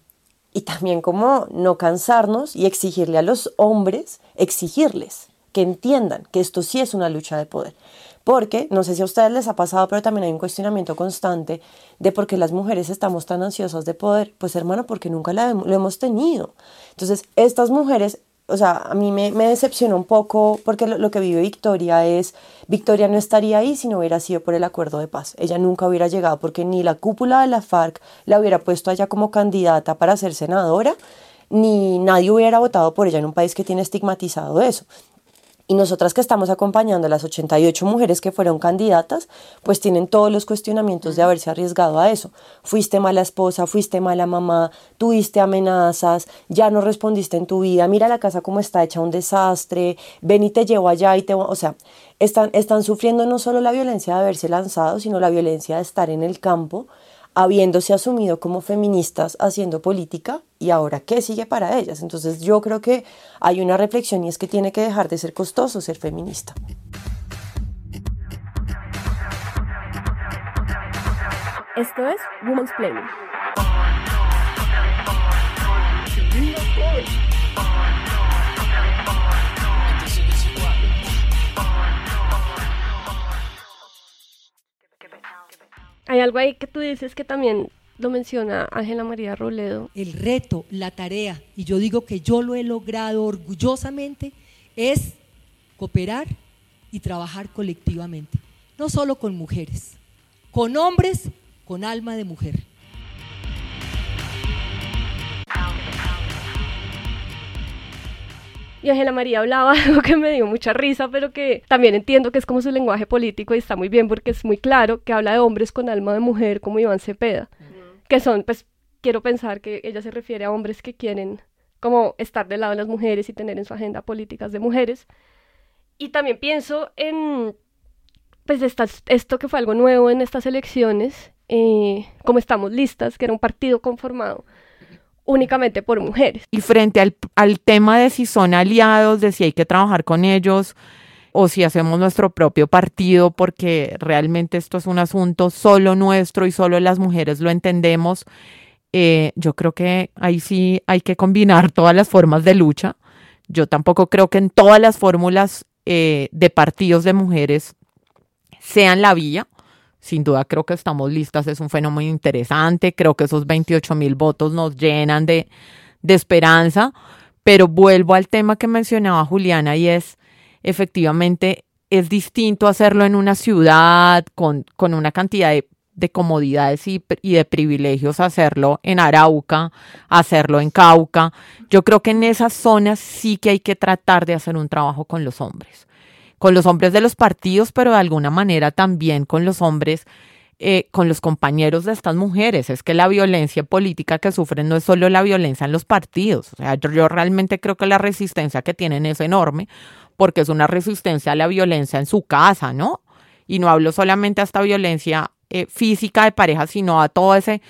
y también como no cansarnos y exigirle a los hombres, exigirles que entiendan que esto sí es una lucha de poder. Porque, no sé si a ustedes les ha pasado, pero también hay un cuestionamiento constante de por qué las mujeres estamos tan ansiosas de poder. Pues hermano, porque nunca lo hemos tenido. Entonces, estas mujeres o sea, a mí me, me decepcionó un poco porque lo, que vive Victoria es, Victoria no estaría ahí si no hubiera sido por el acuerdo de paz. Ella nunca hubiera llegado porque ni la cúpula de la FARC la hubiera puesto allá como candidata para ser senadora, ni nadie hubiera votado por ella en un país que tiene estigmatizado eso. Y nosotras que estamos acompañando a las 88 mujeres que fueron candidatas, pues tienen todos los cuestionamientos de haberse arriesgado a eso. Fuiste mala esposa, fuiste mala mamá, tuviste amenazas, ya no respondiste en tu vida, mira la casa como está hecha un desastre, ven y te llevo allá y te... O sea, están, están sufriendo no solo la violencia de haberse lanzado, sino la violencia de estar en el campo, habiéndose asumido como feministas haciendo política ¿y ahora qué sigue para ellas? Entonces yo creo que hay una reflexión y es que tiene que dejar de ser costoso ser feminista. Esto es Women's Planning. Hay algo ahí que tú dices que también lo menciona Ángela María Roledo. El reto, la tarea, y yo digo que yo lo he logrado orgullosamente, es cooperar y trabajar colectivamente, no solo con mujeres, con hombres con alma de mujer. Y Ángela María hablaba algo que me dio mucha risa, pero que también entiendo que es como su lenguaje político y está muy bien porque es muy claro que habla de hombres con alma de mujer como Iván Cepeda, que son, pues, quiero pensar que ella se refiere a hombres que quieren como estar del lado de las mujeres y tener en su agenda políticas de mujeres. Y también pienso en, pues, esto que fue algo nuevo en estas elecciones, eh, como estamos listas, que era un partido conformado únicamente por mujeres. Y frente al, al tema de si son aliados, de si hay que trabajar con ellos o si hacemos nuestro propio partido, porque realmente esto es un asunto solo nuestro y solo las mujeres lo entendemos. Eh, yo creo que ahí sí hay que combinar todas las formas de lucha. Yo tampoco creo que en todas las fórmulas eh, de partidos de mujeres sean la vía. Sin duda creo que estamos listas, es un fenómeno interesante, creo que esos 28 mil votos nos llenan de, esperanza, pero vuelvo al tema que mencionaba Juliana y es efectivamente es distinto hacerlo en una ciudad con, una cantidad de, de comodidades y, de privilegios, hacerlo en Arauca, hacerlo en Cauca. Yo creo que en esas zonas sí que hay que tratar de hacer un trabajo con los hombres con los hombres de los partidos, pero de alguna manera también con los hombres, eh, con los compañeros de estas mujeres. Es que la violencia política que sufren no es solo la violencia en los partidos. O sea, yo, realmente creo que la resistencia que tienen es enorme, porque es una resistencia a la violencia en su casa, ¿no? Y no hablo solamente a esta violencia eh, física de pareja, sino a todo ese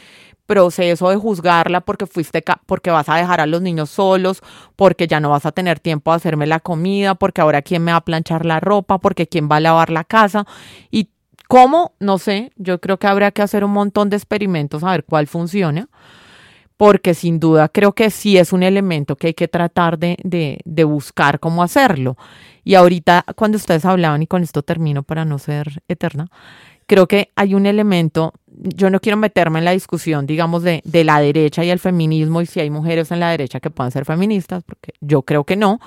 proceso de juzgarla porque fuiste porque vas a dejar a los niños solos, porque ya no vas a tener tiempo de hacerme la comida, porque ahora quién me va a planchar la ropa, porque quién va a lavar la casa y cómo, no sé, yo creo que habría que hacer un montón de experimentos a ver cuál funciona, porque sin duda creo que sí es un elemento que hay que tratar de, de, de buscar cómo hacerlo. Y ahorita cuando ustedes hablaban, y con esto termino para no ser eterna, creo que hay un elemento, yo no quiero meterme en la discusión, digamos, de, de, la derecha y el feminismo y si hay mujeres en la derecha que puedan ser feministas, porque yo creo que no,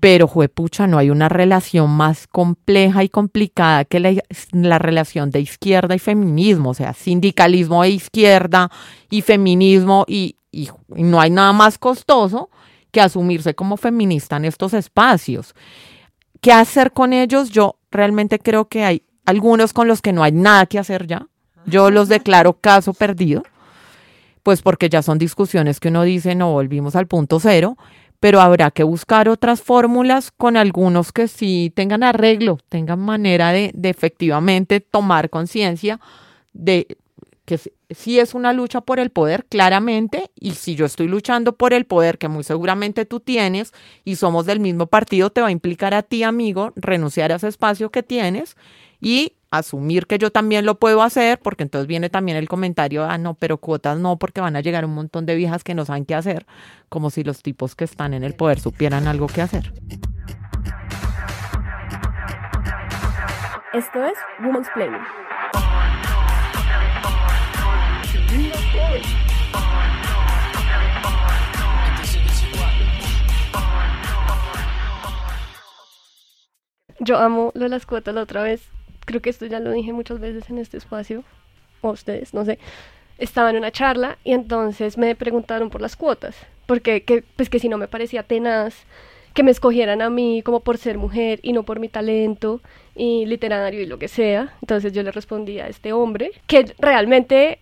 pero juepucha, no hay una relación más compleja y complicada que la, la relación de izquierda y feminismo, o sea, sindicalismo de izquierda y feminismo y, y, y no hay nada más costoso que asumirse como feminista en estos espacios. ¿Qué hacer con ellos? Yo realmente creo que hay algunos con los que no hay nada que hacer ya. Yo los declaro caso perdido, pues porque ya son discusiones que uno dice, no, volvimos al punto cero, pero habrá que buscar otras fórmulas con algunos que sí tengan arreglo, tengan manera de, de efectivamente tomar conciencia de que sí es una lucha por el poder, claramente, y si yo estoy luchando por el poder, que muy seguramente tú tienes, y somos del mismo partido, te va a implicar a ti, amigo, renunciar a ese espacio que tienes y asumir que yo también lo puedo hacer, porque entonces viene también el comentario, ah, no, pero cuotas no, porque van a llegar un montón de viejas que no saben qué hacer, como si los tipos que están en el poder supieran algo que hacer. Esto es Women's Planning. Yo amo lo de las cuotas la otra vez. Creo que esto ya lo dije muchas veces en este espacio, o ustedes, no sé, estaba en una charla y entonces me preguntaron por las cuotas, porque que, pues que si no me parecía tenaz que me escogieran a mí como por ser mujer y no por mi talento y literario y lo que sea. Entonces yo le respondí a este hombre que realmente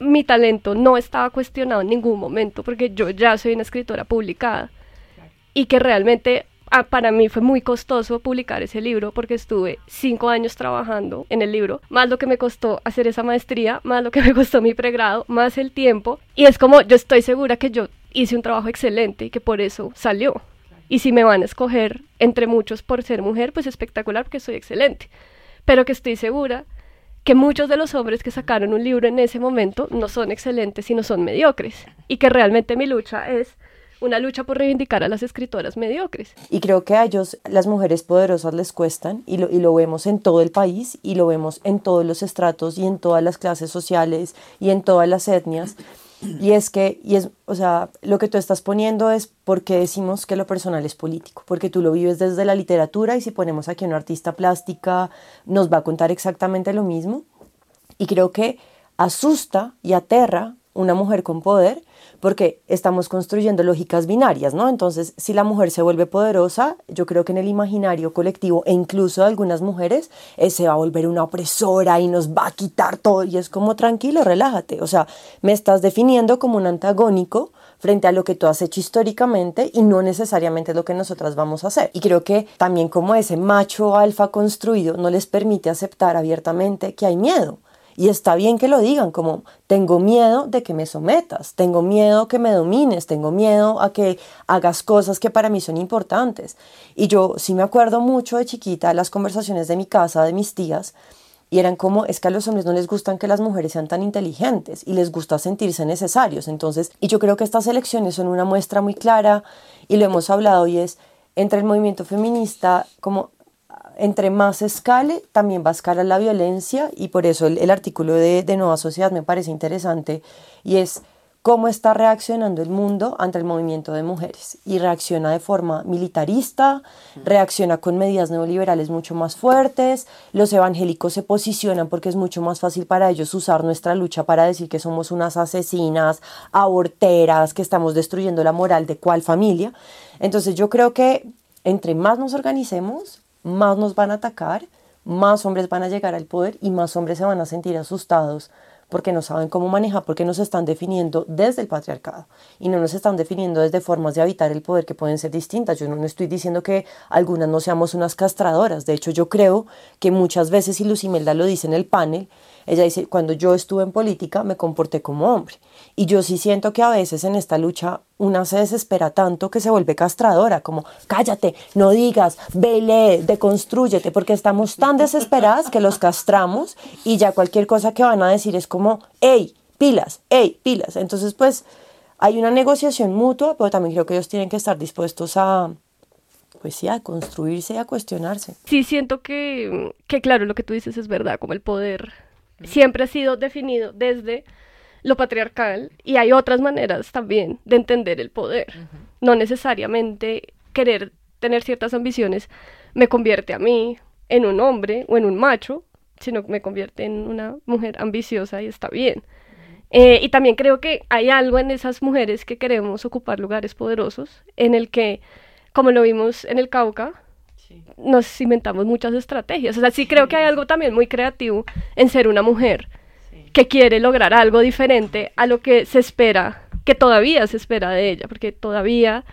mi talento no estaba cuestionado en ningún momento porque yo ya soy una escritora publicada y que realmente ah, para mí fue muy costoso publicar ese libro porque estuve cinco años trabajando en el libro, más lo que me costó hacer esa maestría, más lo que me costó mi pregrado, más el tiempo. Y es como, yo estoy segura que yo hice un trabajo excelente y que por eso salió. Y si me van a escoger entre muchos por ser mujer, pues espectacular porque soy excelente. Pero que estoy segura que muchos de los hombres que sacaron un libro en ese momento no son excelentes, sino son mediocres. Y que realmente mi lucha es una lucha por reivindicar a las escritoras mediocres. Y creo que a ellos, las mujeres poderosas les cuestan, y lo, y lo vemos en todo el país, y lo vemos en todos los estratos, y en todas las clases sociales, y en todas las etnias. Y es que, y es, o sea, lo que tú estás poniendo es porque decimos que lo personal es político, porque tú lo vives desde la literatura y si ponemos aquí a una artista plástica nos va a contar exactamente lo mismo. Y creo que asusta y aterra una mujer con poder porque estamos construyendo lógicas binarias, ¿no? Entonces, si la mujer se vuelve poderosa, yo creo que en el imaginario colectivo e incluso de algunas mujeres, eh, se va a volver una opresora y nos va a quitar todo y es como tranquilo, relájate, o sea, me estás definiendo como un antagónico frente a lo que tú has hecho históricamente y no necesariamente lo que nosotras vamos a hacer. Y creo que también como ese macho alfa construido no les permite aceptar abiertamente que hay miedo y está bien que lo digan, como tengo miedo de que me sometas, tengo miedo que me domines, tengo miedo a que hagas cosas que para mí son importantes. Y yo sí me acuerdo mucho de chiquita las conversaciones de mi casa, de mis tías, y eran como, es que a los hombres no les gustan que las mujeres sean tan inteligentes y les gusta sentirse necesarios. Entonces, y yo creo que estas elecciones son una muestra muy clara y lo hemos hablado y es entre el movimiento feminista como entre más escale, también va a escalar la violencia y por eso el, artículo de, de, Nueva Sociedad me parece interesante y es cómo está reaccionando el mundo ante el movimiento de mujeres y reacciona de forma militarista, reacciona con medidas neoliberales mucho más fuertes, los evangélicos se posicionan porque es mucho más fácil para ellos usar nuestra lucha para decir que somos unas asesinas, aborteras, que estamos destruyendo la moral de cuál familia. Entonces yo creo que entre más nos organicemos, más nos van a atacar, más hombres van a llegar al poder y más hombres se van a sentir asustados porque no saben cómo manejar, porque nos están definiendo desde el patriarcado y no nos están definiendo desde formas de habitar el poder que pueden ser distintas. Yo no, estoy diciendo que algunas no seamos unas castradoras, de hecho yo creo que muchas veces, y Lucimelda lo dice en el panel, ella dice, cuando yo estuve en política me comporté como hombre. Y yo sí siento que a veces en esta lucha una se desespera tanto que se vuelve castradora, como cállate, no digas, vele, deconstrúyete, porque estamos tan desesperadas que los castramos y ya cualquier cosa que van a decir es como, hey, pilas, hey, pilas. Entonces, pues hay una negociación mutua, pero también creo que ellos tienen que estar dispuestos a, pues sí, a construirse y a cuestionarse. Sí, siento que, que, claro, lo que tú dices es verdad, como el poder siempre ha sido definido desde lo patriarcal y hay otras maneras también de entender el poder. No necesariamente querer tener ciertas ambiciones me convierte a mí en un hombre o en un macho, sino que me convierte en una mujer ambiciosa y está bien. Eh, y también creo que hay algo en esas mujeres que queremos ocupar lugares poderosos, en el que, como lo vimos en el Cauca, nos inventamos muchas estrategias. O sea, sí creo que hay algo también muy creativo en ser una mujer que quiere lograr algo diferente a lo que se espera, que todavía se espera de ella, porque todavía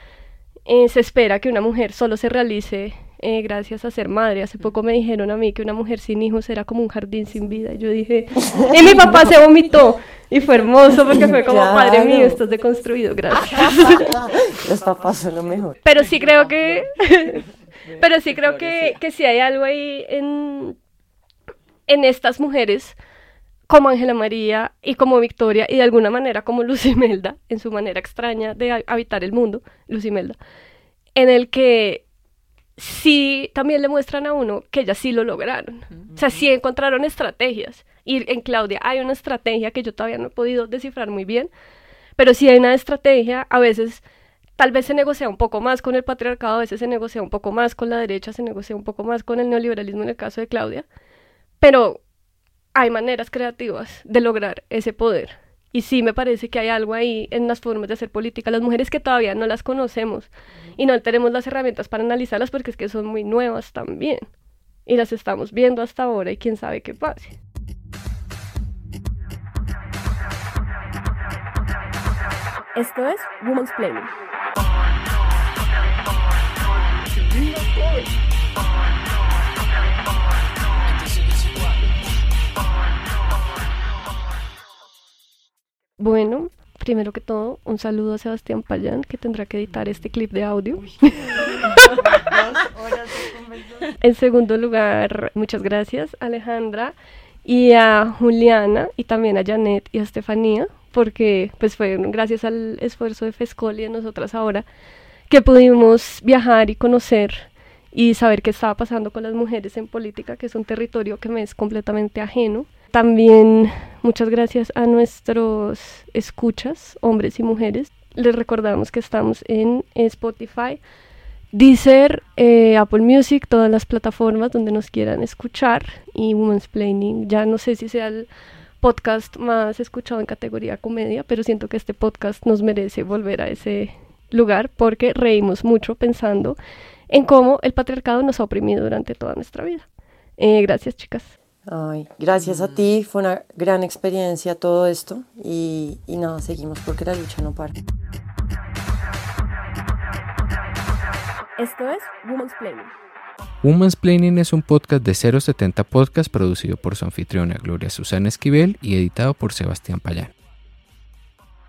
eh, se espera que una mujer solo se realice eh, gracias a ser madre. Hace poco me dijeron a mí que una mujer sin hijos era como un jardín sin vida. Y yo dije, y mi papá se vomitó. Y fue hermoso porque fue como, padre mío, estás deconstruido, gracias. Los papás son lo mejor. Pero sí creo que, pero sí creo que, que sí hay algo ahí en, en estas mujeres como Ángela María y como Victoria y de alguna manera como Lucimelda, en su manera extraña de habitar el mundo, Lucimelda, en el que sí también le muestran a uno que ellas sí lo lograron. O sea, sí encontraron estrategias. Y en Claudia hay una estrategia que yo todavía no he podido descifrar muy bien, pero sí hay una estrategia, a veces tal vez se negocia un poco más con el patriarcado, a veces se negocia un poco más con la derecha, se negocia un poco más con el neoliberalismo en el caso de Claudia, pero hay maneras creativas de lograr ese poder. Y sí me parece que hay algo ahí en las formas de hacer política. Las mujeres que todavía no las conocemos y no tenemos las herramientas para analizarlas porque es que son muy nuevas también. Y las estamos viendo hasta ahora y quién sabe qué pase. Esto es Woman's Planning. Bueno, primero que todo, un saludo a Sebastián Payán, que tendrá que editar este clip de audio. en segundo lugar, muchas gracias, Alejandra, y a Juliana, y también a Janet y a Estefanía, porque pues fue gracias al esfuerzo de FESCOL y de nosotras ahora que pudimos viajar y conocer y saber qué estaba pasando con las mujeres en política, que es un territorio que me es completamente ajeno. También muchas gracias a nuestros escuchas, hombres y mujeres. Les recordamos que estamos en Spotify, Deezer, eh, Apple Music, todas las plataformas donde nos quieran escuchar y Women's Planning. Ya no sé si sea el podcast más escuchado en categoría comedia, pero siento que este podcast nos merece volver a ese lugar porque reímos mucho pensando en cómo el patriarcado nos ha oprimido durante toda nuestra vida. Eh, gracias, chicas. Ay, gracias a ti, fue una gran experiencia todo esto y, y nada, seguimos porque la lucha no para. Esto es Women's Planning. Women's Planning es un podcast de 070 Podcast producido por su anfitriona Gloria Susana Esquivel y editado por Sebastián Payán.